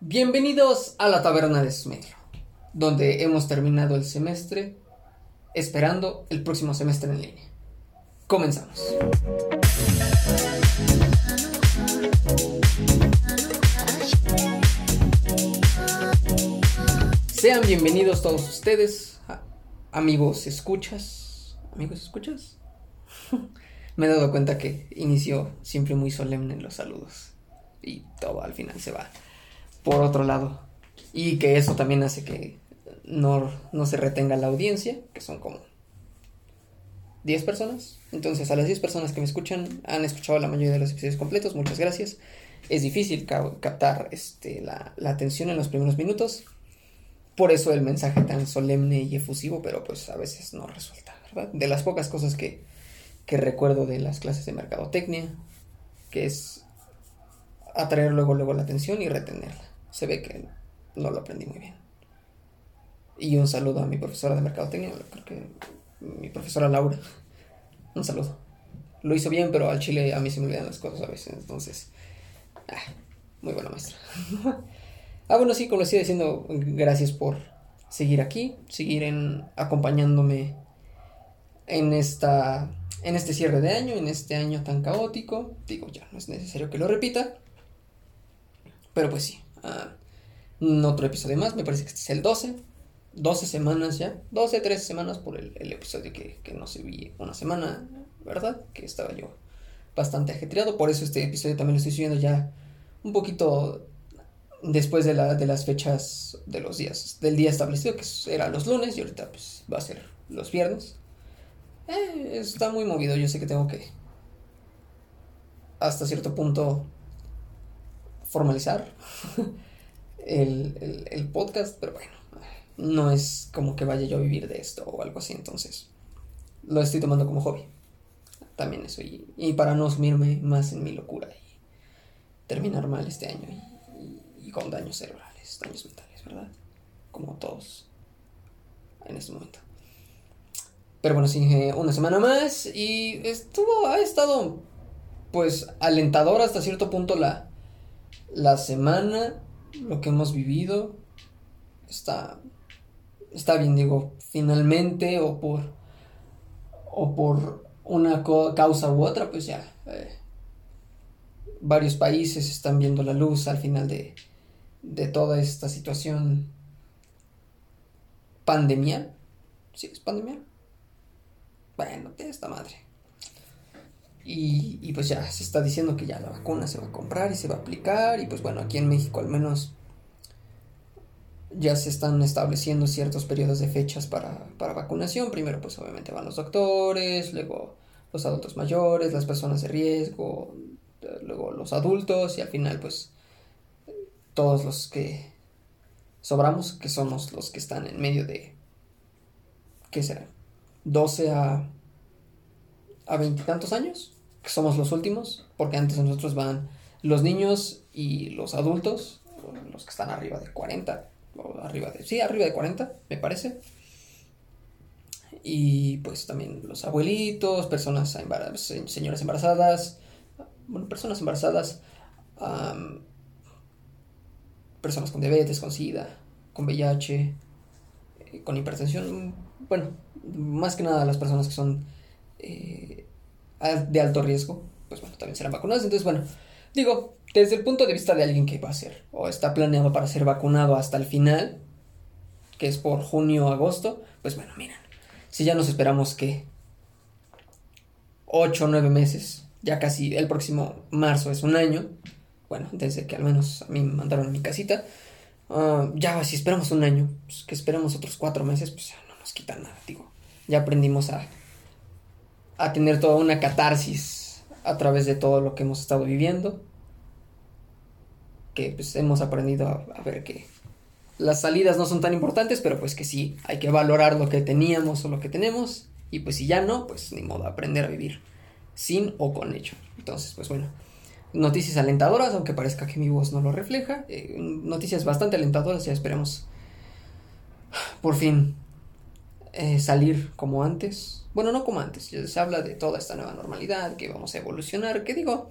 Bienvenidos a la taberna de Smetro, donde hemos terminado el semestre esperando el próximo semestre en línea. Comenzamos. Sean bienvenidos todos ustedes, amigos escuchas. ¿Amigos escuchas? Me he dado cuenta que inicio siempre muy solemne en los saludos y todo al final se va por otro lado. Y que eso también hace que no, no se retenga la audiencia, que son como 10 personas. Entonces, a las 10 personas que me escuchan, han escuchado la mayoría de los episodios completos, muchas gracias. Es difícil captar este, la, la, atención en los primeros minutos. Por eso el mensaje tan solemne y efusivo, pero pues a veces no resulta, ¿verdad? De las pocas cosas que, que recuerdo de las clases de mercadotecnia, que es atraer luego, luego la atención y retenerla se ve que no lo aprendí muy bien. Y un saludo a mi profesora de mercadotecnia, creo mi profesora Laura. Un saludo. Lo hizo bien, pero al chile a mí se me olvidan las cosas a veces, entonces. Ah, muy buena maestra. ah, bueno, sí, como les diciendo, gracias por seguir aquí, seguir en acompañándome en esta en este cierre de año, en este año tan caótico. Digo, ya no es necesario que lo repita. Pero pues sí, otro episodio más, me parece que este es el 12. 12 semanas ya, 12, 13 semanas por el, episodio que, no se vi una semana, ¿verdad? Que estaba yo bastante ajetreado, por eso este episodio también lo estoy subiendo ya un poquito después de, la, de las fechas de los días, del día establecido, que era los lunes y ahorita pues va a ser los viernes. Eh, está muy movido, yo sé que tengo que hasta cierto punto formalizar el, podcast, pero bueno, no es como que vaya yo a vivir de esto o algo así, entonces lo estoy tomando como hobby. También eso, y, para no sumirme más en mi locura y terminar mal este año y, con daños cerebrales, daños mentales, ¿verdad? Como todos en este momento. Pero bueno, sí, eh, una semana más y estuvo, ha estado pues alentador hasta cierto punto la, la semana, lo que hemos vivido, está, está bien, digo, finalmente o por, o por una causa u otra, pues ya eh, varios países están viendo la luz al final de, de toda esta situación pandemia. ¿Sí es pandemia? Bueno, de esta madre. Y, pues ya se está diciendo que ya la vacuna se va a comprar y se va a aplicar. Y pues bueno, aquí en México al menos ya se están estableciendo ciertos periodos de fechas para, vacunación. Primero pues obviamente van los doctores, luego los adultos mayores, las personas de riesgo, luego los adultos y al final pues todos los que sobramos, que somos los que están en medio de, ¿qué será? 12 a a veintitantos años somos los últimos, porque antes de nosotros van los niños y los adultos, los que están arriba de 40, o arriba de, sí, arriba de 40, me parece. Y pues también los abuelitos, personas embarazadas, señoras embarazadas, bueno, personas embarazadas, personas con diabetes, con SIDA, con VIH, eh, con hipertensión, bueno, más que nada las personas que son eh, de alto riesgo, pues bueno, también serán vacunados. Entonces, bueno, digo, desde el punto de vista de alguien que va a ser o está planeado para ser vacunado hasta el final, que es por junio o agosto, pues bueno, miren, si ya nos esperamos que 8 o 9 meses, ya casi el próximo marzo es un año, bueno, desde que al menos a mí me mandaron mi casita, ah, ya si esperamos un año, pues que esperemos otros 4 meses, pues ya no nos quita nada, digo, ya aprendimos a a tener toda una catarsis a través de todo lo que hemos estado viviendo. Que pues hemos aprendido a, ver que las salidas no son tan importantes, pero pues que sí, hay que valorar lo que teníamos o lo que tenemos. Y pues si ya no, pues ni modo, aprender a vivir sin o con ello. Entonces, pues bueno, noticias alentadoras, aunque parezca que mi voz no lo refleja. Eh, noticias bastante alentadoras, ya esperemos por fin eh, salir como antes bueno, no como antes, ya se habla de toda esta nueva normalidad, que vamos a evolucionar, que digo,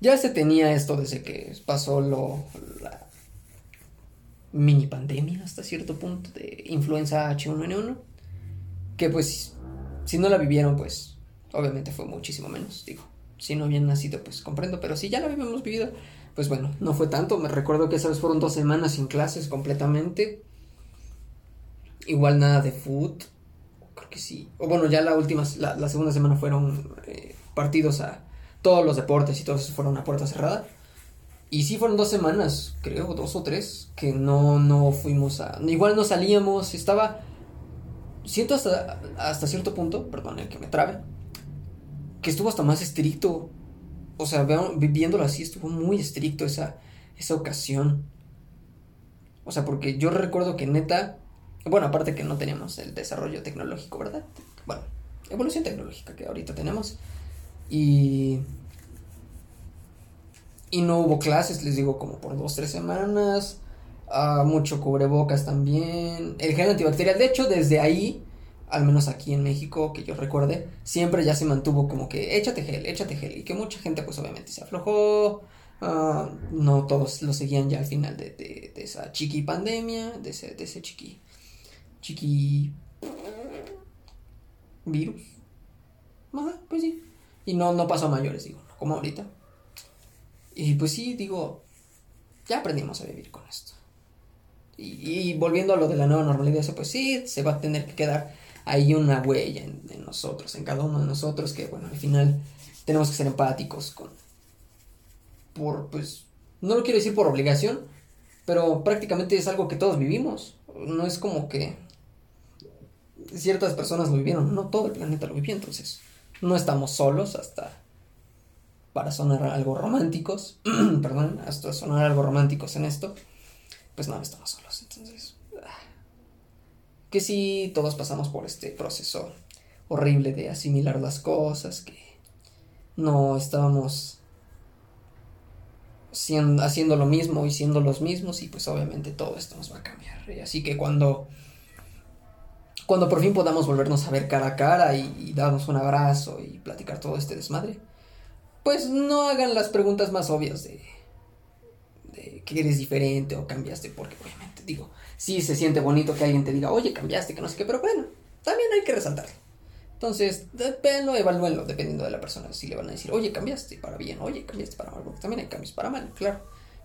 ya se tenía esto desde que pasó lo, mini pandemia hasta cierto punto de influenza H1N1, que pues si no la vivieron, pues obviamente fue muchísimo menos, digo, si no habían nacido, pues comprendo, pero si ya la habíamos vivido, pues bueno, no fue tanto, me recuerdo que esas fueron dos semanas sin clases completamente, igual nada de food, que sí, o bueno, ya la última, la, segunda semana fueron eh, partidos a todos los deportes y todos fueron a puerta cerrada. Y sí fueron dos semanas, creo, dos o tres, que no, no fuimos a... Igual no salíamos, estaba... Siento hasta, hasta cierto punto, perdón, el que me trabe, que estuvo hasta más estricto. O sea, viviéndolo así, estuvo muy estricto esa, esa ocasión. O sea, porque yo recuerdo que neta, bueno, aparte que no teníamos el desarrollo tecnológico, ¿verdad? Bueno, evolución tecnológica que ahorita tenemos. Y y no hubo clases, les digo, como por dos, tres semanas. Uh, mucho cubrebocas también. El gel antibacterial, de hecho, desde ahí, al menos aquí en México, que yo recuerde, siempre ya se mantuvo como que échate gel, échate gel. Y que mucha gente, pues obviamente se aflojó. Uh, no todos lo seguían ya al final de, de, de, esa chiqui pandemia, de ese, de ese chiqui. Chiqui. virus. Ajá, pues sí. Y no, no pasó a mayores, digo, como ahorita. Y pues sí, digo, ya aprendimos a vivir con esto. Y, volviendo a lo de la nueva normalidad, pues sí, se va a tener que quedar ahí una huella en, nosotros, en cada uno de nosotros, que bueno, al final tenemos que ser empáticos con... Por, pues, no lo quiero decir por obligación, pero prácticamente es algo que todos vivimos. No es como que ciertas personas lo vivieron, no todo el planeta lo vivió, entonces no estamos solos hasta para sonar algo románticos, perdón, hasta sonar algo románticos en esto, pues no estamos solos. Entonces, ah, que sí, todos pasamos por este proceso horrible de asimilar las cosas, que no estábamos haciendo lo mismo y siendo los mismos y pues obviamente todo esto nos va a cambiar. Así que cuando cuando por fin podamos volvernos a ver cara a cara y darnos un abrazo y platicar todo este desmadre, pues no hagan las preguntas más obvias de, de que eres diferente o cambiaste, porque obviamente digo, sí se siente bonito que alguien te diga, oye, cambiaste, que no sé qué, pero bueno, también hay que resaltarlo. Entonces, no evalúenlo dependiendo de la persona. Si le van a decir, oye, cambiaste para bien, oye, cambiaste para mal, porque también hay cambios para mal, claro.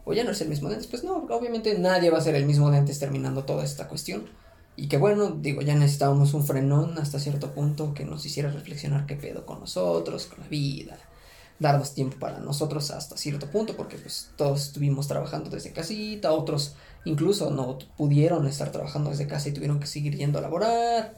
O ya no es el mismo de antes, pues no, obviamente nadie va a ser el mismo de antes terminando toda esta cuestión. Y que bueno, digo, ya necesitábamos un frenón hasta cierto punto que nos hiciera reflexionar qué pedo con nosotros, con la vida, darnos tiempo para nosotros hasta cierto punto, porque pues todos estuvimos trabajando desde casita, otros incluso no pudieron estar trabajando desde casa y tuvieron que seguir yendo a laborar.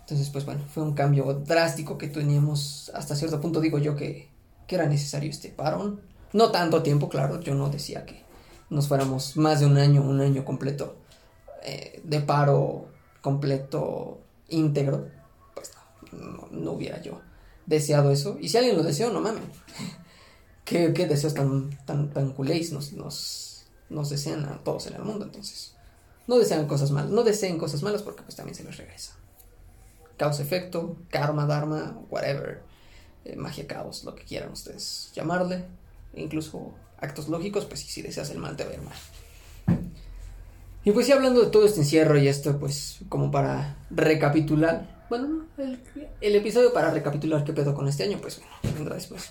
Entonces, pues bueno, fue un cambio drástico que teníamos hasta cierto punto, digo yo, que, que era necesario este parón. No tanto tiempo, claro, yo no decía que nos fuéramos más de un año, un año completo eh, de paro completo íntegro, pues no, no hubiera yo deseado eso. Y si alguien lo deseó, no mames. ¿Qué, deseos tan, tan, tan culéis nos, nos, desean a todos en el mundo? Entonces, no desean cosas malas. No deseen cosas malas porque pues también se les regresa. Causa-efecto, karma, dharma, whatever. Eh, magia, caos, lo que quieran ustedes llamarle. E incluso actos lógicos, pues si deseas el mal te va a ir mal. Y pues sí, hablando de todo este encierro y esto, pues como para recapitular, bueno, el, el, episodio para recapitular qué pedo con este año, pues bueno, vendrá después.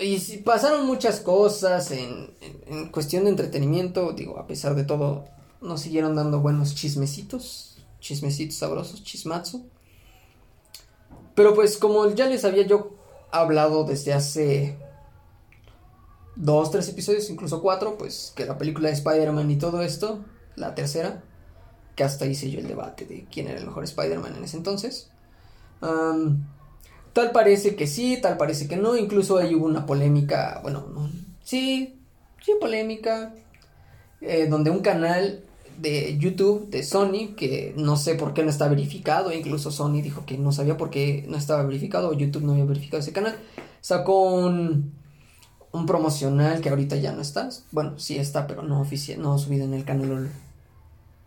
y si pasaron muchas cosas en, en, cuestión de entretenimiento, digo, a pesar de todo, nos siguieron dando buenos chismecitos, chismecitos sabrosos, chismazo. Pero pues como ya les había yo hablado desde hace dos, tres episodios, incluso cuatro, pues que la película de Spider-Man y todo esto, la tercera, que hasta hice yo el debate de quién era el mejor Spider-Man en ese entonces. tal parece que sí, tal parece que no, incluso ahí hubo una polémica, bueno, sí, sí, polémica, eh, donde un canal de YouTube de Sony, que no sé por qué no está verificado, incluso Sony dijo que no sabía por qué no estaba verificado, YouTube no había verificado ese canal, sacó un, un promocional que ahorita ya no está, bueno, sí está, pero no oficial, no subido en el canal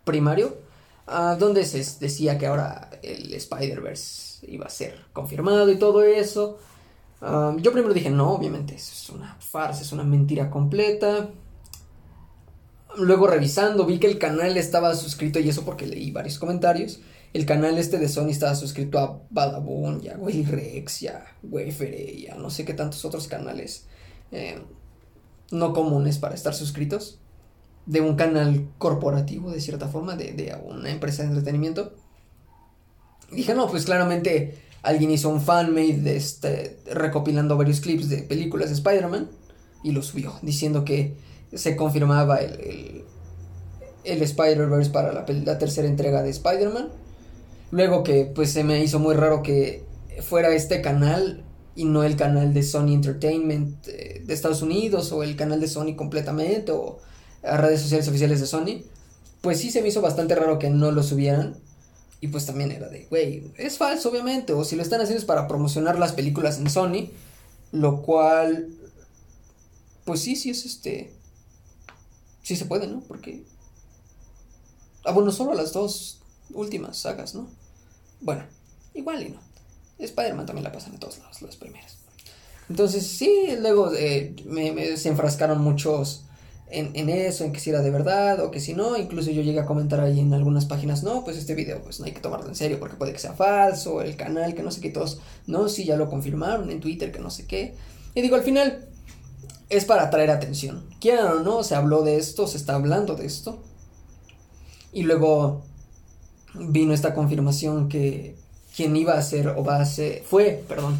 primario, uh, donde se decía que ahora el Spider-Verse iba a ser confirmado y todo eso. yo primero dije, no, obviamente, eso es una farsa, es una mentira completa. luego revisando vi que el canal estaba suscrito y eso porque leí varios comentarios. El canal este de Sony estaba suscrito a Badabun, ya Willy Rex, ya Wayfair, ya no sé qué tantos otros canales eh, no comunes para estar suscritos. De un canal corporativo, de cierta forma, de, de una empresa de entretenimiento. Dije, no, pues claramente alguien hizo un fanmade de este, recopilando varios clips de películas de Spider-Man y lo subió, diciendo que se confirmaba el, el, el Spider-Verse para la, la, tercera entrega de Spider-Man. Luego que pues se me hizo muy raro que fuera este canal y no el canal de Sony Entertainment eh, de Estados Unidos o el canal de Sony completamente o a redes sociales oficiales de Sony. Pues sí se me hizo bastante raro que no lo subieran. Y pues también era de, güey, es falso obviamente. O si lo están haciendo es para promocionar las películas en Sony. Lo cual, pues sí, sí es este Sí se puede, ¿no? Porque... Ah, bueno, solo las dos últimas sagas, ¿no? Bueno, igual y no. Spider-Man también la pasan en todos lados, las primeras. Entonces, sí, luego eh, me, se enfrascaron muchos en, en, eso, en que si era de verdad o que si no. Incluso yo llegué a comentar ahí en algunas páginas, no, pues este video pues no hay que tomarlo en serio porque puede que sea falso, el canal que no sé qué, todos, no, sí, ya lo confirmaron en Twitter que no sé qué. Y digo, al final, es para atraer atención. Quieran o no, se habló de esto, se está hablando de esto. Y luego vino esta confirmación que quien iba a ser o va a ser, fue, perdón,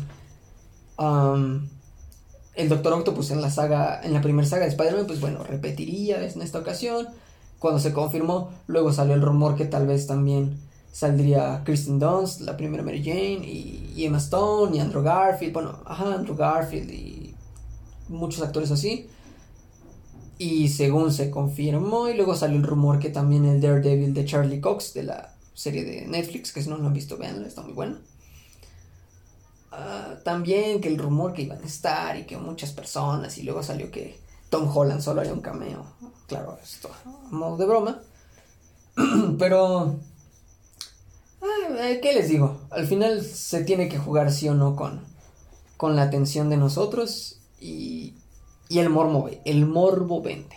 el Doctor Octopus en la saga, en la primera saga de Spider-Man, pues bueno, repetiría en esta ocasión. Cuando se confirmó, luego salió el rumor que tal vez también saldría Kristen Dunst, la primera Mary Jane, y, y Emma Stone, y Andrew Garfield, bueno, ajá, Andrew Garfield, y muchos actores así. Y según se confirmó, y luego salió el rumor que también el Daredevil de Charlie Cox, de la serie de Netflix, que si no lo han visto, veanlo, está muy bueno. Uh, también que el rumor que iban a estar y que muchas personas, y luego salió que Tom Holland solo haría un cameo. Claro, esto a modo de broma. Pero, uh, ¿qué les digo? Al final se tiene que jugar sí o no con, con la atención de nosotros y, el morbo, el morbo vende.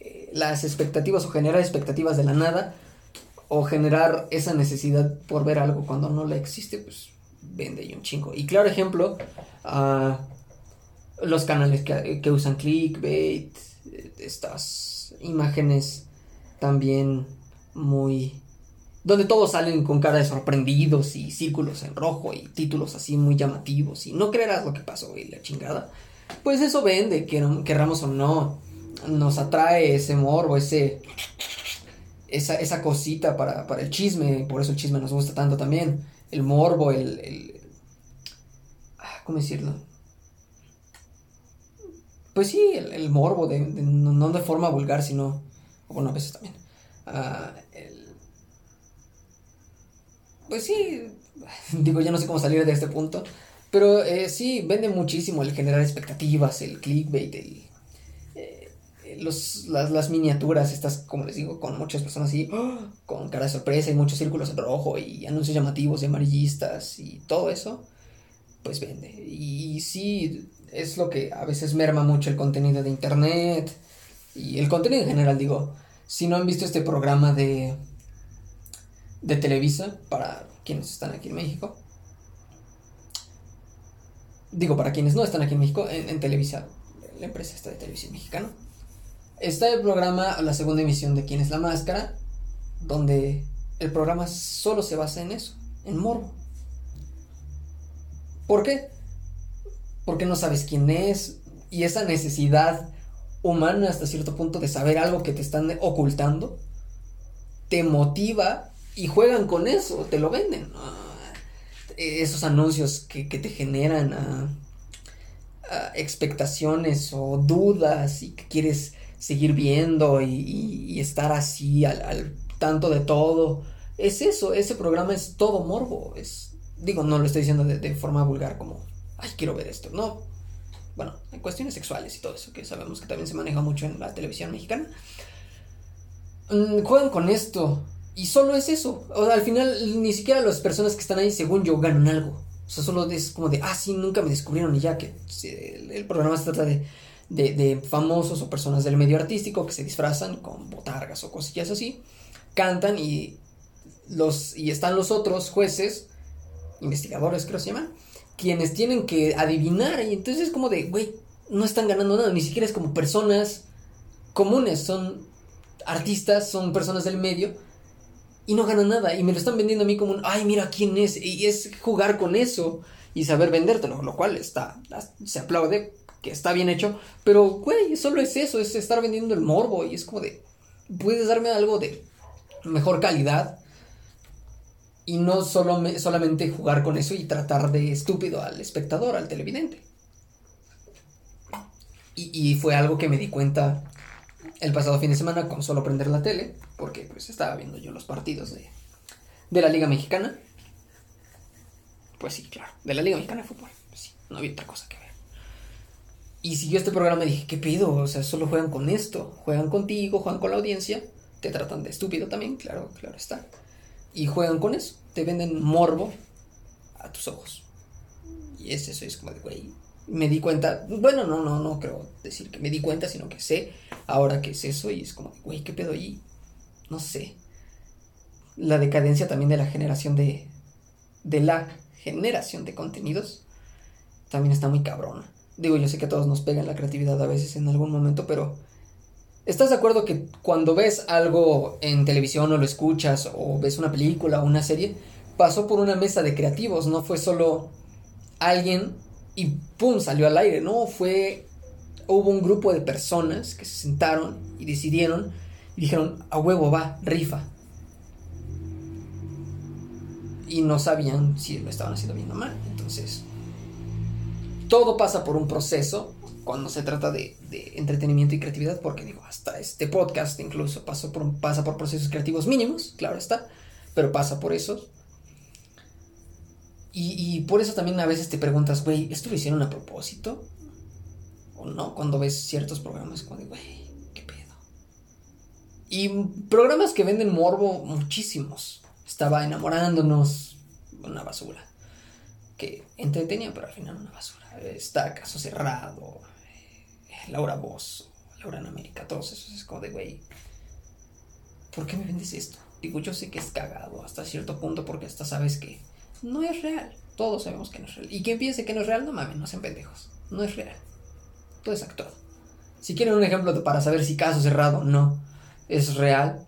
Eh, las expectativas o generar expectativas de la nada o generar esa necesidad por ver algo cuando no la existe, pues vende y un chingo. Y claro ejemplo, los canales que, que, usan clickbait, estas imágenes también muy... donde todos salen con cara de sorprendidos y círculos en rojo y títulos así muy llamativos y no creerás lo que pasó y la chingada pues eso vende, querramos o no. Nos atrae ese morbo, ese. Esa, esa cosita para, para, el chisme. Por eso el chisme nos gusta tanto también. El morbo, el. el ah, ¿Cómo decirlo? Pues sí, el, morbo, de, no de forma vulgar, sino. Bueno, a veces también. Ah, pues sí. Digo, ya no sé cómo salir de este punto. Pero eh, sí, vende muchísimo el generar expectativas, el clickbait, el, los, las, miniaturas, estas, como les digo, con muchas personas así, con cara de sorpresa y muchos círculos en rojo y anuncios llamativos de amarillistas y todo eso, pues vende. Y sí, es lo que a veces merma mucho el contenido de internet y el contenido en general, digo, si no han visto este programa de, de Televisa, para quienes están aquí en México, digo, para quienes no están aquí en México, en, Televisa, la empresa está de televisión mexicana. Está el programa, la segunda emisión de Quién es la Máscara, donde el programa solo se basa en eso, en morbo. ¿Por qué? Porque no sabes quién es y esa necesidad humana hasta cierto punto de saber algo que te están ocultando te motiva y juegan con eso, te lo venden esos anuncios que, te generan a, expectaciones o dudas y que quieres seguir viendo y, estar así al, tanto de todo. Es eso, ese programa es todo morbo. Es, digo, no lo estoy diciendo de, forma vulgar como, ay, quiero ver esto. No, bueno, en cuestiones sexuales y todo eso, que sabemos que también se maneja mucho en la televisión mexicana. Mm, juegan con esto y solo es eso. O sea, al final, ni siquiera las personas que están ahí, según yo, ganan algo. O sea, solo es como de, ah, sí, nunca me descubrieron y ya que el, programa se trata de, de, de famosos o personas del medio artístico que se disfrazan con botargas o cosillas así, cantan y los y están los otros jueces, investigadores creo se llaman, quienes tienen que adivinar. Y entonces es como de, güey, no están ganando nada, ni siquiera es como personas comunes, son artistas, son personas del medio y no ganan nada y me lo están vendiendo a mí como un, ay, mira quién es y es jugar con eso y saber vendértelo, lo cual está se aplaude, que está bien hecho, pero güey, solo es eso, es estar vendiendo el morbo y es como de puedes darme algo de mejor calidad y no solo solamente jugar con eso y tratar de estúpido al espectador, al televidente. Y, y, fue algo que me di cuenta el pasado fin de semana con solo prender la tele, porque pues estaba viendo yo los partidos de, de la Liga Mexicana. Pues sí, claro, de la Liga Mexicana de Fútbol. Pues sí, no había otra cosa que Y siguió este programa y dije, ¿qué pido? O sea, solo juegan con esto. Juegan contigo, juegan con la audiencia. Te tratan de estúpido también, claro, claro está. Y juegan con eso. Te venden morbo a tus ojos. Y es eso, es como de, güey, me di cuenta, bueno, no, no, no creo decir que me di cuenta, sino que sé ahora que es eso y es como, güey, ¿qué pedo ahí? No sé. La decadencia también de la generación de, de la generación de contenidos también está muy cabrona. Digo, yo sé que a todos nos pega la creatividad a veces en algún momento, pero ¿estás de acuerdo que cuando ves algo en televisión o lo escuchas o ves una película o una serie, pasó por una mesa de creativos, no fue solo alguien y ¡pum! salió al aire, ¿no? Fue, hubo un grupo de personas que se sentaron y decidieron y dijeron, a huevo va, rifa. Y no sabían si lo estaban haciendo bien o mal. Entonces, todo pasa por un proceso cuando se trata de, entretenimiento y creatividad, porque digo, hasta este podcast incluso pasa por procesos creativos mínimos, claro está, pero pasa por eso y, por eso también a veces te preguntas, güey, ¿esto lo hicieron a propósito? ¿O no? Cuando ves ciertos programas, como güey, ¿qué pedo? Y programas que venden morbo, muchísimos. Estaba enamorándonos, una basura. Que entretenía, pero al final una basura. Está Caso Cerrado, eh, Laura Voz, Laura en América, todos esos. Es como de, güey, ¿por qué me vendes esto? Digo, yo sé que es cagado hasta cierto punto porque hasta sabes que no es real. Todos sabemos que no es real. Y quien piense que no es real, no mames, no sean pendejos. No es real. Todo es actuado. Si quieren un ejemplo para saber si caso cerrado no es real,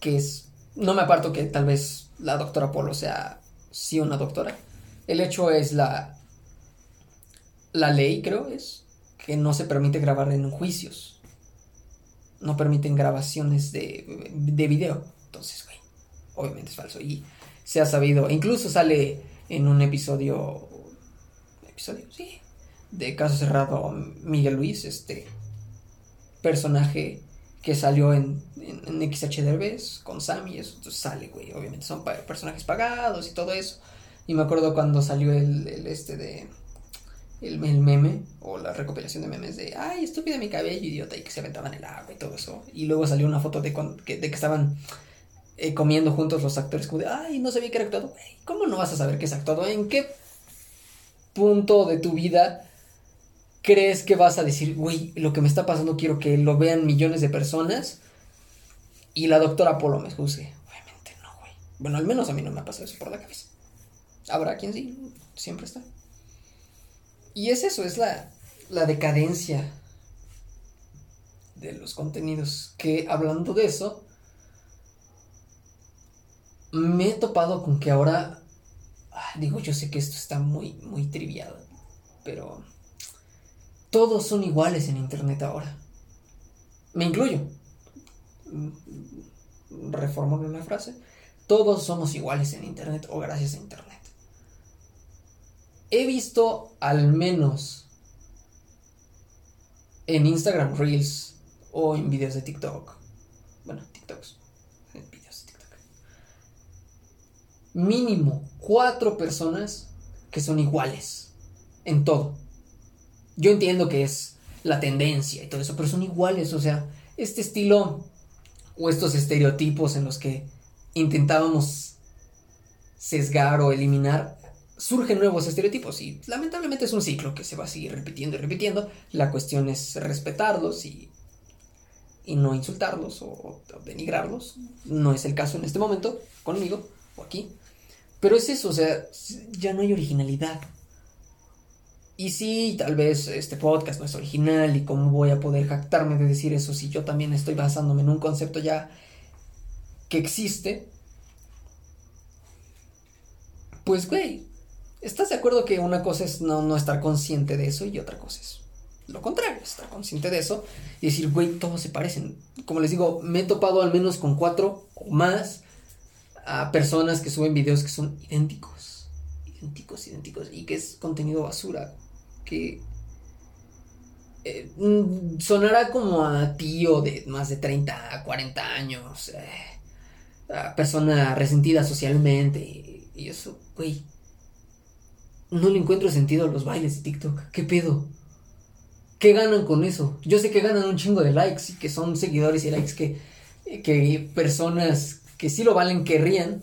que es. No me aparto que tal vez la doctora Polo sea sí una doctora. El hecho es la. La ley, creo, es que no se permite grabar en juicios. No permiten grabaciones de, de video. Entonces, güey, obviamente es falso. Y se ha sabido, incluso sale en un episodio, episodio, sí, de Caso Cerrado Miguel Luis, este personaje que salió en, en, XH con Sammy, eso entonces sale, güey, obviamente son personajes pagados y todo eso. Y me acuerdo cuando salió el, el este de el, meme o la recopilación de memes de ay, estúpida mi cabello, idiota, y que se aventaban el agua y todo eso. Y luego salió una foto de, de que estaban eh, comiendo juntos los actores, como ay, no sabía que era actuado. ¿Cómo no vas a saber que es actuado? ¿En qué punto de tu vida crees que vas a decir, güey, lo que me está pasando quiero que lo vean millones de personas y la doctora Polo me juzgue? Obviamente no, güey. Bueno, al menos a mí no me ha pasado eso por la cabeza. Habrá quien sí, siempre está. Y es eso, es la, la decadencia de los contenidos. Que hablando de eso, me he topado con que ahora, digo, yo sé que esto está muy, muy triviado, pero todos son iguales en Internet ahora. Me incluyo. Reformulo una frase. Todos somos iguales en Internet o gracias a Internet. He visto al menos en Instagram Reels o en videos de TikTok. Bueno, TikToks mínimo cuatro personas que son iguales en todo. Yo entiendo que es la tendencia y todo eso, pero son iguales, o sea, este estilo o estos estereotipos en los que intentábamos sesgar o eliminar surgen nuevos estereotipos y lamentablemente es un ciclo que se va a seguir repitiendo y repitiendo. La cuestión es respetarlos y, y no insultarlos o, denigrarlos. No es el caso en este momento conmigo o aquí. Pero es eso, o sea, ya no hay originalidad. Y sí, tal vez este podcast no es original y cómo voy a poder jactarme de decir eso si yo también estoy basándome en un concepto ya que existe. Pues, güey, ¿estás de acuerdo que una cosa es no, no estar consciente de eso y otra cosa es lo contrario, estar consciente de eso y decir, güey, todos se parecen. Como les digo, me he topado al menos con cuatro o más a personas que suben videos que son idénticos, idénticos, idénticos, y que es contenido basura, que eh, mm, sonará como a tío de más de 30, 40 años, eh, a persona resentida socialmente, y eso, güey, no le encuentro sentido a los bailes de TikTok, ¿qué pedo? ¿Qué ganan con eso? Yo sé que ganan un chingo de likes y que son seguidores y likes que, que personas que sí lo valen querrían.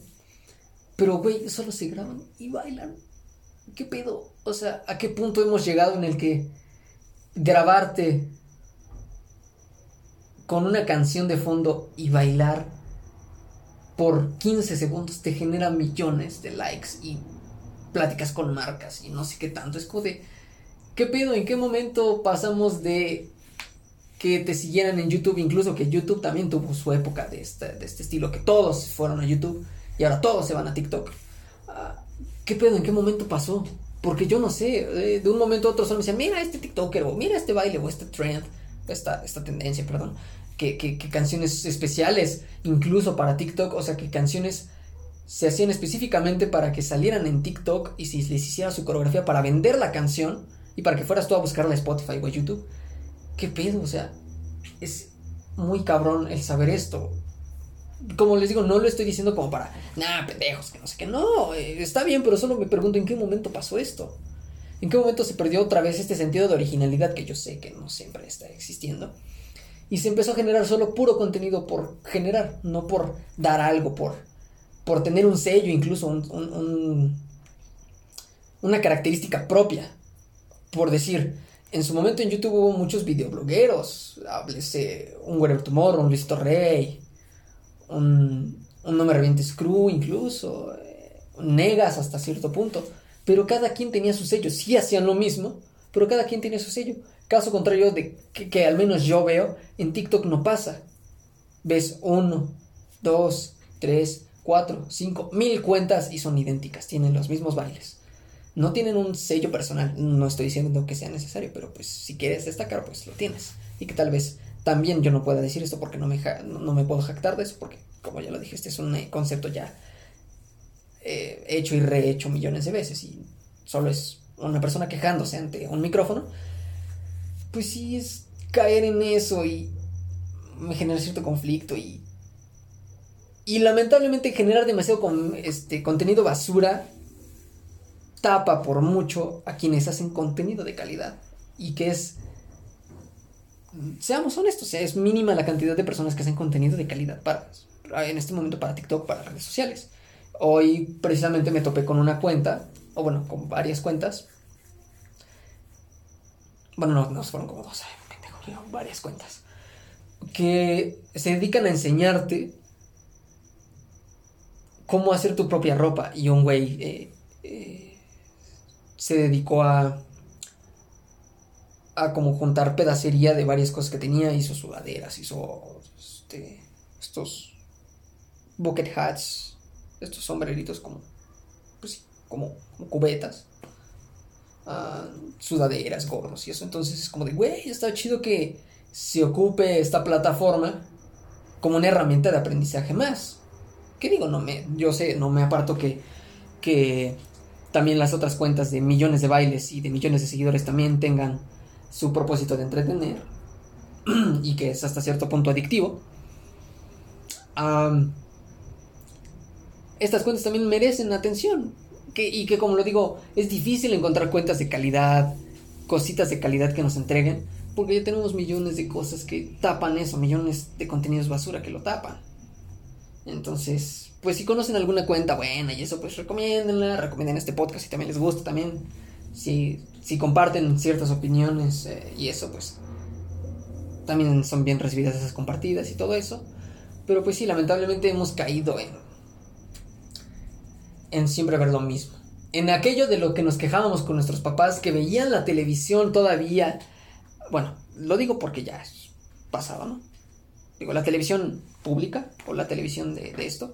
Pero, güey, solo se graban y bailan. ¿Qué pedo? O sea, ¿a qué punto hemos llegado en el que grabarte con una canción de fondo y bailar por 15 segundos te genera millones de likes y pláticas con marcas y no sé qué tanto? Es como ¿Qué pedo? ¿En qué momento pasamos de que te siguieran en YouTube? Incluso que YouTube también tuvo su época de este, de este estilo, que todos fueron a YouTube y ahora todos se van a TikTok. Ah, ¿Qué pedo? ¿En qué momento pasó? Porque yo no sé, eh, de un momento a otro solo me decían, mira este TikToker, o mira este baile, o este trend, esta, esta tendencia, perdón, que, que, que canciones especiales, incluso para TikTok, o sea, que canciones se hacían específicamente para que salieran en TikTok y si les hiciera su coreografía para vender la canción y para que fueras tú a buscarla en Spotify o en YouTube. ¿Qué pedo? O sea, es muy cabrón el saber esto. Como les digo, no lo estoy diciendo como para, nah, pendejos, que no sé qué. No, eh, está bien, pero solo me pregunto en qué momento pasó esto. ¿En qué momento se perdió otra vez este sentido de originalidad que yo sé que no siempre está existiendo? Y se empezó a generar solo puro contenido por generar, no por dar algo, por, por tener un sello, incluso un, una característica propia por decir, en su momento en YouTube hubo muchos videoblogueros, háblese un Whatever Tomorrow, un Listo Rey, un, un No Me Revientes Crew incluso, eh, Negas hasta cierto punto, pero cada quien tenía su sello, sí hacían lo mismo, pero cada quien tenía su sello. Caso contrario de que, que al menos yo veo, en TikTok no pasa. Ves uno, dos, tres, cuatro, cinco, mil cuentas y son idénticas, tienen los mismos bailes no tienen un sello personal. No estoy diciendo que sea necesario, pero pues si quieres destacar, pues lo tienes. Y que tal vez también yo no pueda decir esto porque no me, no me puedo jactar de eso, porque como ya lo dije, este es un eh, concepto ya eh, hecho y rehecho millones de veces y solo es una persona quejándose ante un micrófono. Pues sí es caer en eso y me genera cierto conflicto y y lamentablemente generar demasiado con, este, contenido basura tapa por mucho a quienes hacen contenido de calidad y que es seamos honestos, es mínima la cantidad de personas que hacen contenido de calidad para en este momento para TikTok, para redes sociales. Hoy precisamente me topé con una cuenta, o bueno, con varias cuentas. Bueno, no, no fueron como dos, varias cuentas. Que se dedican a enseñarte cómo hacer tu propia ropa. Y un güey eh, eh, se dedicó a a como juntar pedacería de varias cosas que tenía, hizo sudaderas, hizo este, estos bucket hats, estos sombreritos como pues como, cubetas, ah, sudaderas, gorros y eso. Entonces es como de, güey, está chido que se ocupe esta plataforma como una herramienta de aprendizaje más. ¿Qué digo? No me, yo sé, no me aparto que, que también las otras cuentas de millones de bailes y de millones de seguidores también tengan su propósito de entretener y que es hasta cierto punto adictivo. estas cuentas también merecen atención que, y que como lo digo es difícil encontrar cuentas de calidad, cositas de calidad que nos entreguen porque ya tenemos millones de cosas que tapan eso, millones de contenidos basura que lo tapan. Entonces, pues si conocen alguna cuenta buena y eso, pues recomiéndenla, recomienden este podcast si también les gusta también. Si, si comparten ciertas opiniones eh, y eso, pues también son bien recibidas esas compartidas y todo eso. Pero pues sí, lamentablemente hemos caído en, en siempre ver lo mismo. En aquello de lo que nos quejábamos con nuestros papás que veían la televisión todavía. Bueno, lo digo porque ya es pasado, ¿no? Digo, la televisión pública o la televisión de, de esto.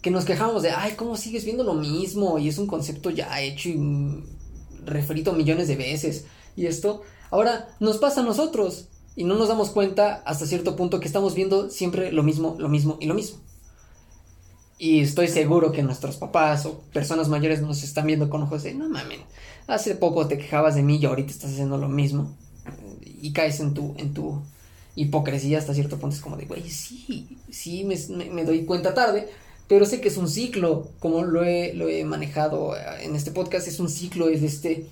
Que nos quejábamos de, ay, ¿cómo sigues viendo lo mismo? Y es un concepto ya hecho y referido millones de veces. Y esto, ahora nos pasa a nosotros. Y no nos damos cuenta hasta cierto punto que estamos viendo siempre lo mismo, lo mismo y lo mismo. Y estoy seguro que nuestros papás o personas mayores nos están viendo con ojos de, no mames, hace poco te quejabas de mí y ahorita estás haciendo lo mismo. Y caes en tu, en tu hipocresía hasta cierto punto. Es como de, güey, sí, sí, me, me, doy cuenta tarde, pero sé que es un ciclo, como lo he, lo he manejado en este podcast, es un ciclo, es este,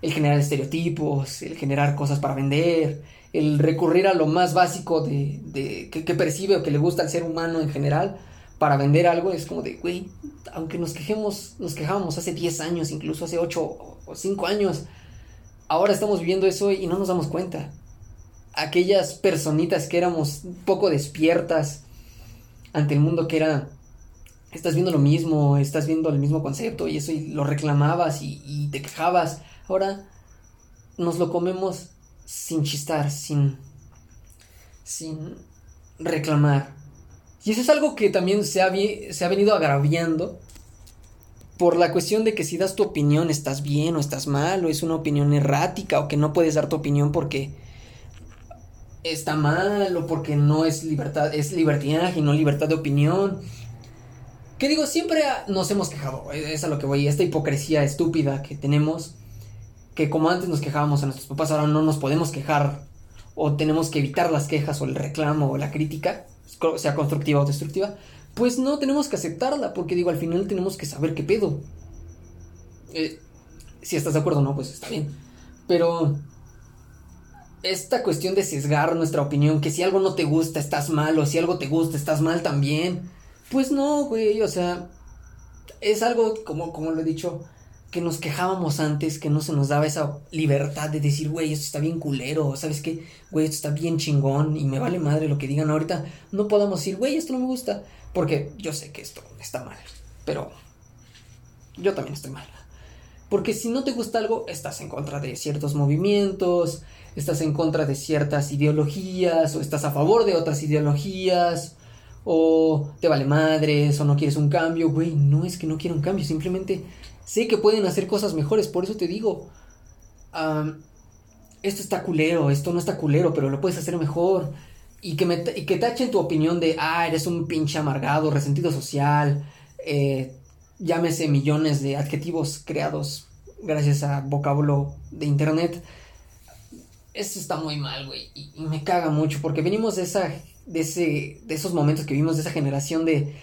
el generar estereotipos, el generar cosas para vender, el recurrir a lo más básico de, de que, que, percibe o que le gusta al ser humano en general para vender algo, es como de, güey, aunque nos quejemos, nos quejábamos hace 10 años, incluso hace 8 o 5 años, ahora estamos viviendo eso y no nos damos cuenta. Aquellas personitas que éramos poco despiertas ante el mundo que era, estás viendo lo mismo, estás viendo el mismo concepto y eso y lo reclamabas y, te quejabas, ahora nos lo comemos sin chistar, sin, sin reclamar. Y eso es algo que también se ha, se ha venido agraviando por la cuestión de que si das tu opinión estás bien o estás mal, o es una opinión errática, o que no puedes dar tu opinión porque está mal, o porque no es libertad, es libertinaje y no libertad de opinión. Que digo, siempre nos hemos quejado, es a lo que voy, esta hipocresía estúpida que tenemos que como antes nos quejábamos a nuestros papás, ahora no nos podemos quejar o tenemos que evitar las quejas o el reclamo o la crítica, sea constructiva o destructiva, pues no tenemos que aceptarla, porque digo, al final tenemos que saber qué pedo. Eh, si estás de acuerdo o no, pues está bien. Pero esta cuestión de sesgar nuestra opinión, que si algo no te gusta estás mal, o si algo te gusta estás mal también, pues no, güey, o sea, es algo como, como lo he dicho, que nos quejábamos antes, que no se nos daba esa libertad de decir, güey, esto está bien culero, ¿sabes qué? Güey, esto está bien chingón y me vale madre lo que digan ahorita. No podamos decir, güey, esto no me gusta, porque yo sé que esto está mal, pero yo también estoy mal. Porque si no te gusta algo, estás en contra de ciertos movimientos, estás en contra de ciertas ideologías, o estás a favor de otras ideologías, o te vale madres, o no quieres un cambio, güey, no es que no quiera un cambio, simplemente Sé que pueden hacer cosas mejores, por eso te digo, esto está culero, esto no está culero, pero lo puedes hacer mejor. Y que, me, y que tachen tu opinión de, ah, eres un pinche amargado, resentido social, eh, llámese millones de adjetivos creados gracias a vocablo de internet. Esto está muy mal, güey, y, me caga mucho, porque venimos de esa, de ese, de esos momentos que vimos, de esa generación de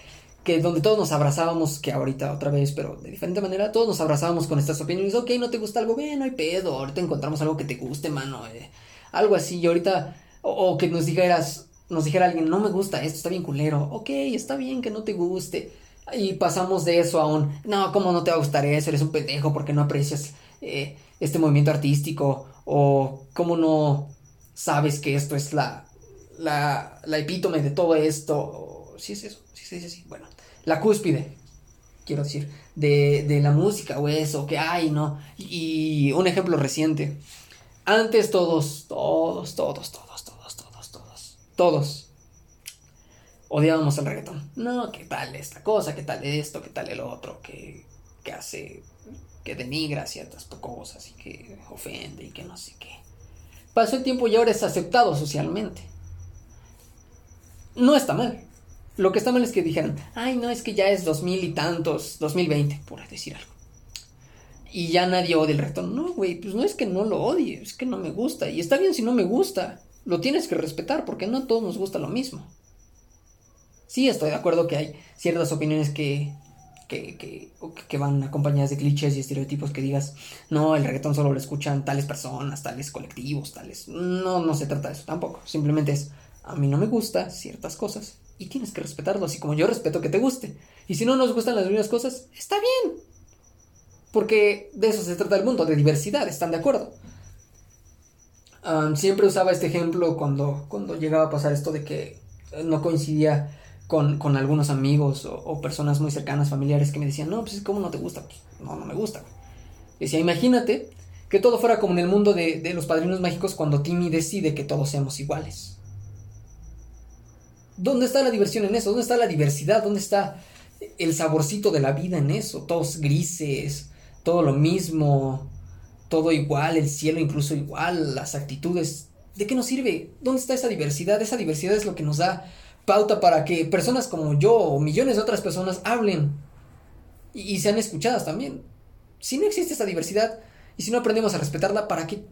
que donde todos nos abrazábamos, que ahorita otra vez, pero de diferente manera, todos nos abrazábamos con estas opiniones, ok, no te gusta algo, bien, no hay pedo, ahorita encontramos algo que te guste, mano, eh, algo así, y ahorita, o, que nos dijeras, nos dijera alguien, no me gusta esto, está bien culero, ok, está bien que no te guste, y pasamos de eso a un, no, ¿cómo no te va a gustar eso? Eres un pendejo porque no aprecias eh, este movimiento artístico, o cómo no sabes que esto es la, la, la epítome de todo esto, si es eso sí, sí, sí, bueno, la cúspide, quiero decir, de, de la música o eso, que hay, ¿no? Y, un ejemplo reciente. Antes todos, todos, todos, todos, todos, todos, todos, todos odiábamos el reggaetón. No, ¿qué tal esta cosa? ¿Qué tal esto? ¿Qué tal el otro? Que, que hace, que denigra ciertas cosas y que ofende y que no sé qué. Pasó el tiempo y ahora es aceptado socialmente. No está mal. Lo que está mal es que dijeran, ay, no, es que ya es dos mil y tantos, 2020, por decir algo. Y ya nadie odia el reggaetón. No, güey, pues no es que no lo odie, es que no me gusta. Y está bien si no me gusta. Lo tienes que respetar porque no a todos nos gusta lo mismo. Sí, estoy de acuerdo que hay ciertas opiniones que, que, que, que, van acompañadas de clichés y estereotipos que digas, no, el reggaetón solo lo escuchan tales personas, tales colectivos, tales... No, no se trata de eso tampoco. Simplemente es, a mí no me gusta ciertas cosas y tienes que respetarlo, así como yo respeto que te guste. Y si no nos gustan las mismas cosas, está bien. Porque de eso se trata el mundo, de diversidad, ¿están de acuerdo? siempre usaba este ejemplo cuando, cuando llegaba a pasar esto de que no coincidía con, algunos amigos o, personas muy cercanas, familiares, que me decían, no, pues ¿cómo no te gusta? Pues no, no me gusta. Decía, imagínate que todo fuera como en el mundo de, de los padrinos mágicos cuando Timmy decide que todos seamos iguales. ¿Dónde está la diversión en eso? ¿Dónde está la diversidad? ¿Dónde está el saborcito de la vida en eso? Todos grises, todo lo mismo, todo igual, el cielo incluso igual, las actitudes. ¿De qué nos sirve? ¿Dónde está esa diversidad? Esa diversidad es lo que nos da pauta para que personas como yo o millones de otras personas hablen y, sean escuchadas también. Si no existe esa diversidad y si no aprendemos a respetarla, ¿para qué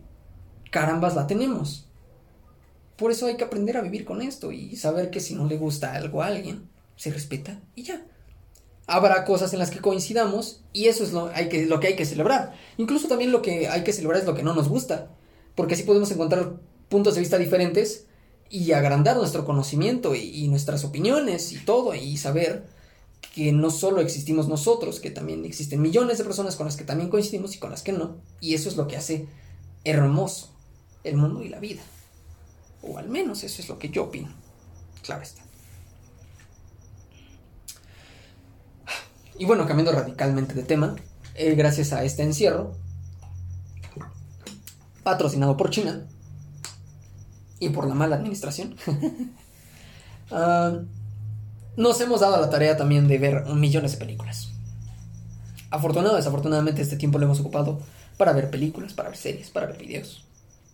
carambas la tenemos? Por eso hay que aprender a vivir con esto y saber que si no le gusta algo a alguien, se respeta y ya. Habrá cosas en las que coincidamos y eso es lo, hay que, lo que hay que celebrar. Incluso también lo que hay que celebrar es lo que no nos gusta, porque así podemos encontrar puntos de vista diferentes y agrandar nuestro conocimiento y, nuestras opiniones y todo y saber que no solo existimos nosotros, que también existen millones de personas con las que también coincidimos y con las que no. Y eso es lo que hace hermoso el mundo y la vida. O al menos eso es lo que yo opino. Claro está. Y bueno, cambiando radicalmente de tema, eh, gracias a este encierro, patrocinado por China, y por la mala administración, ah, nos hemos dado la tarea también de ver millones de películas. Afortunado desafortunadamente este tiempo lo hemos ocupado para ver películas, para ver series, para ver videos,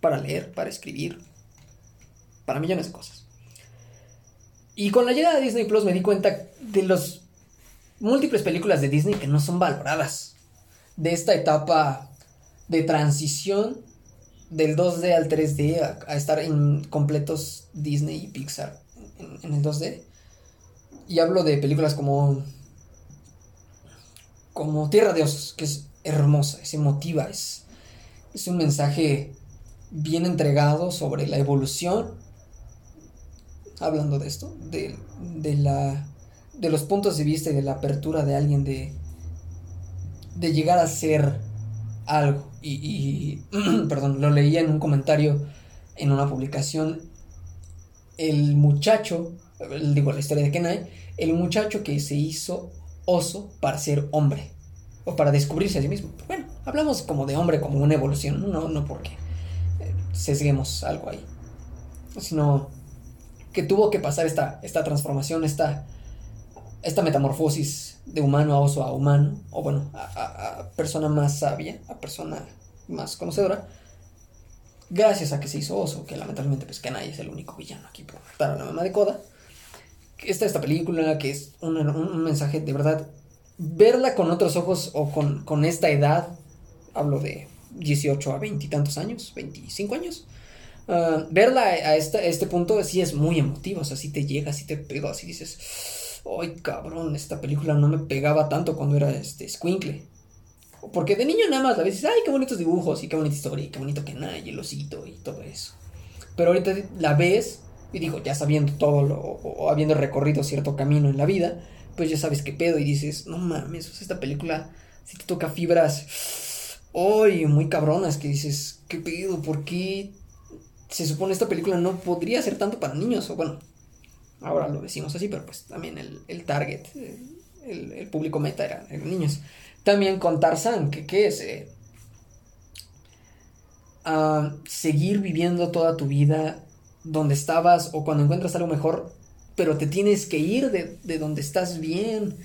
para leer, para escribir, para millones de cosas. Y con la llegada de Disney Plus me di cuenta de las múltiples películas de Disney que no son valoradas. De esta etapa de transición del 2D al 3D a, estar en completos Disney y Pixar en, el 2D. Y hablo de películas como como Tierra de Osos, que es hermosa, es emotiva, es, es un mensaje bien entregado sobre la evolución. Hablando de esto, de, de, la, de los puntos de vista y de la apertura de alguien de, de llegar a ser algo. Y, perdón, lo leía en un comentario en una publicación. El muchacho, digo la historia de Kenai, el muchacho que se hizo oso para ser hombre. O para descubrirse a sí mismo. Bueno, hablamos como de hombre, como una evolución, no, no porque eh, sesguemos algo ahí. Sino que tuvo que pasar esta, esta transformación, esta, esta metamorfosis de humano a oso a humano, o bueno, a, persona más sabia, a persona más conocedora, gracias a que se hizo oso, que lamentablemente pues nadie es el único villano aquí por matar a la mamá de Coda. Está esta película que es un, mensaje de verdad, verla con otros ojos o con, esta edad, hablo de 18 a 20 y tantos años, 25 años, ah, verla a, este, este punto sí es muy emotivo, o sea, si te llega, si te pega, así dices ay cabrón, esta película no me pegaba tanto cuando era este squinkle. Porque de niño nada más la ves, ay, qué bonitos dibujos y qué bonita historia y qué bonito que nada y el osito y todo eso. Pero ahorita la ves y digo, ya sabiendo todo o, habiendo recorrido cierto camino en la vida, pues ya sabes qué pedo y dices, no mames, esta película si te toca fibras, ay, muy cabronas que dices, qué pedo, ¿por qué se supone esta película no podría ser tanto para niños? O bueno, ahora lo decimos así, pero pues también el, target, el, público meta era, eran niños. También con Tarzan, que qué es eh, seguir viviendo toda tu vida donde estabas o cuando encuentras algo mejor, pero te tienes que ir de, donde estás bien.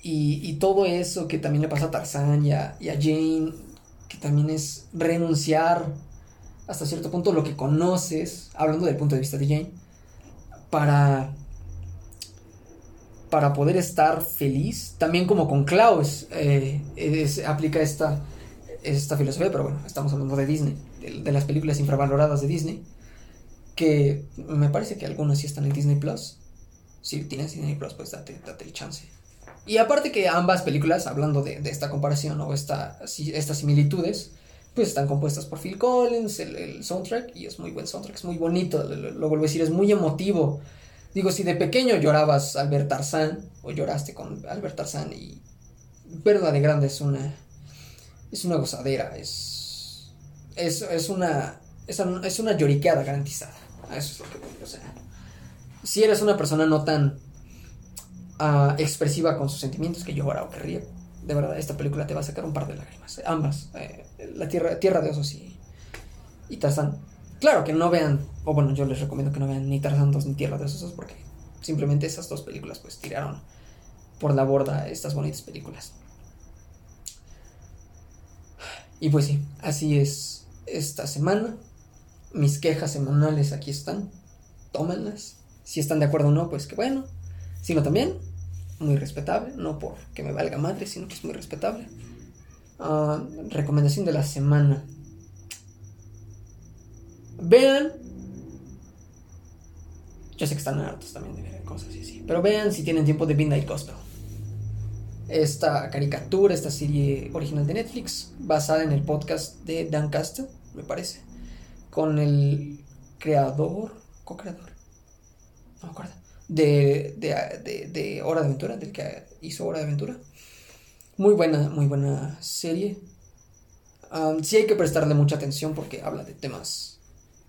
Y, todo eso que también le pasa a Tarzan y a, y a Jane, que también es renunciar hasta cierto punto lo que conoces, hablando del punto de vista de Jane para para poder estar feliz, también como con Klaus, eh, aplica esta, esta filosofía, pero bueno, estamos hablando de Disney, de, las películas infravaloradas de Disney, que me parece que algunas sí están en Disney Plus. Si tienes Disney Plus, pues date, date el chance. Y aparte que ambas películas, hablando de, esta comparación o esta, estas similitudes, pues están compuestas por Phil Collins, el, soundtrack, y es muy buen soundtrack, es muy bonito, lo, vuelvo a decir, es muy emotivo. Digo, si de pequeño llorabas al ver Tarzán, o lloraste con Albert Tarzán, y Verla de grande es una. Es una gozadera, es. Es, es una. Es, una lloriqueada garantizada. Eso es lo que voy. Si eres una persona no tan uh, expresiva con sus sentimientos que llora o que ríe, de verdad, esta película te va a sacar un par de lágrimas. Ambas. Eh, la tierra, tierra de Osos y, y Tarzán. Claro que no vean, o bueno, yo les recomiendo que no vean ni Tarzán 2 ni Tierra de Osos porque simplemente esas dos películas pues tiraron por la borda estas bonitas películas. Y pues sí, así es esta semana. Mis quejas semanales aquí están. Tómenlas. Si están de acuerdo o no, pues que bueno. Si no también, muy respetable. No porque me valga madre, sino que es muy respetable. Ah, recomendación de la semana. Vean. Yo sé que están hartos también de cosas así, Pero vean si tienen tiempo de Midnight Gospel esta caricatura, esta serie original de Netflix, basada en el podcast de Dan Castle, me parece, con el creador, co-creador, no me acuerdo, de, de, de, Hora de Aventura, del que hizo Hora de Aventura. Muy buena, muy buena serie. Um, sí hay que prestarle mucha atención porque habla de temas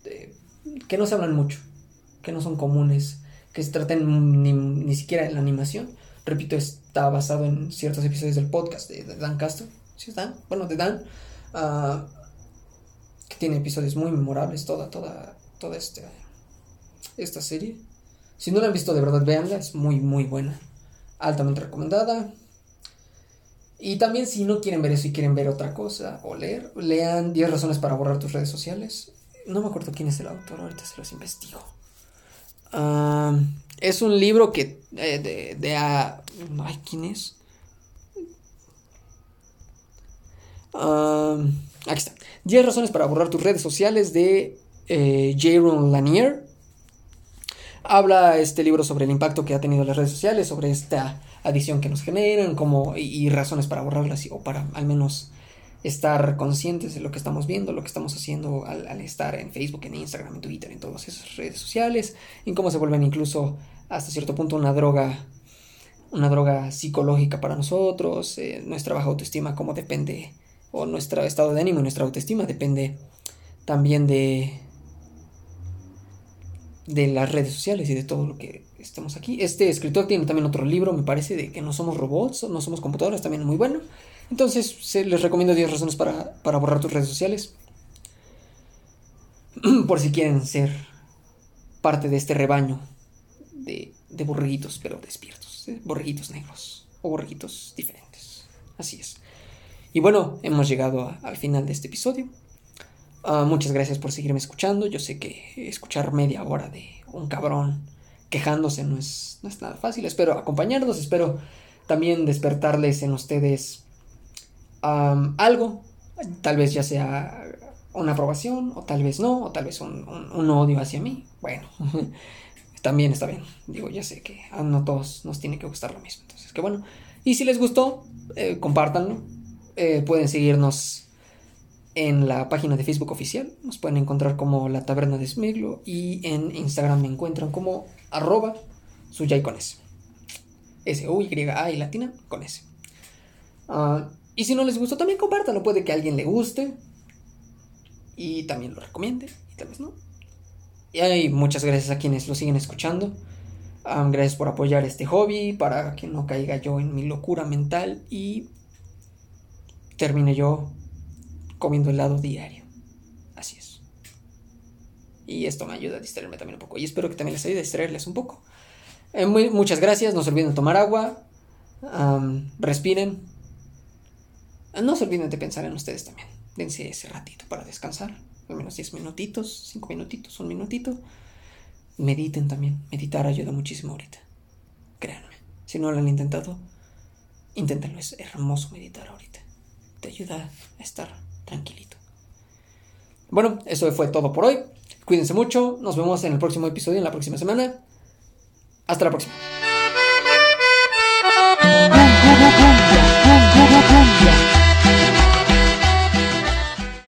de, que no se hablan mucho, que no son comunes, que se traten ni, ni siquiera en la animación repito, está basado en ciertos episodios del podcast de, Dan Castro. ¿Sí Dan? Bueno, de Dan. Ah, que tiene episodios muy memorables, toda, toda, toda este, esta serie. Si no la han visto, de verdad, véanla, es muy, muy buena. Altamente recomendada. Y también si no quieren ver eso y quieren ver otra cosa o leer, lean 10 razones para borrar tus redes sociales. No me acuerdo quién es el autor, ahorita se los investigo. Ah, es un libro que eh, de, de ay, ¿quién es? Ah, aquí está. 10 razones para borrar tus redes sociales de eh, Jaron Lanier. Habla este libro sobre el impacto que ha tenido las redes sociales, sobre esta adición que nos generan, como, y, razones para borrarlas, o para al menos estar conscientes de lo que estamos viendo, lo que estamos haciendo al, estar en Facebook, en Instagram, en Twitter, en todas esas redes sociales, en cómo se vuelven incluso hasta cierto punto una droga, una droga psicológica para nosotros, eh, nuestra baja autoestima, cómo depende, o nuestro estado de ánimo, nuestra autoestima depende también de de las redes sociales y de todo lo que estemos aquí. Este escritor tiene también otro libro, me parece, de que no somos robots, no somos computadoras, también muy bueno. Entonces, se, les recomiendo 10 razones para, borrar tus redes sociales. Por si quieren ser parte de este rebaño de, de borreguitos, pero despiertos. Borreguitos negros o borreguitos diferentes. Así es. Y bueno, hemos llegado al final de este episodio. Ah, muchas gracias por seguirme escuchando. Yo sé que escuchar media hora de un cabrón quejándose no es, no es nada fácil. Espero acompañarlos, espero también despertarles en ustedes algo, tal vez ya sea una aprobación, o tal vez no, o tal vez un, odio hacia mí. Bueno, también está bien. Digo, ya sé que a no todos nos tiene que gustar lo mismo. Entonces, que bueno. Y si les gustó, eh, compártanlo. Eh, pueden seguirnos en la página de Facebook oficial. Nos pueden encontrar como La Taberna de Smiglo. Y en Instagram me encuentran como arroba suyay con S. S-U-Y-A y latina con S. Ah, y si no les gustó, también compártanlo. Puede que alguien le guste. Y también lo recomiende. Y tal vez no. Y hay muchas gracias a quienes lo siguen escuchando. gracias por apoyar este hobby. Para que no caiga yo en mi locura mental. Y termine yo comiendo helado diario. Así es. Y esto me ayuda a distraerme también un poco. Y espero que también les ayude a distraerles un poco. Eh, muchas gracias. No se olviden de tomar agua. respiren no se olviden de pensar en ustedes también. Dense ese ratito para descansar. Al menos 10 minutitos, 5 minutitos, un minutito. Mediten también. Meditar ayuda muchísimo ahorita. Créanme. Si no lo han intentado, inténtenlo. Es hermoso meditar ahorita. Te ayuda a estar tranquilito. Bueno, eso fue todo por hoy. Cuídense mucho. Nos vemos en el próximo episodio, en la próxima semana. Hasta la próxima.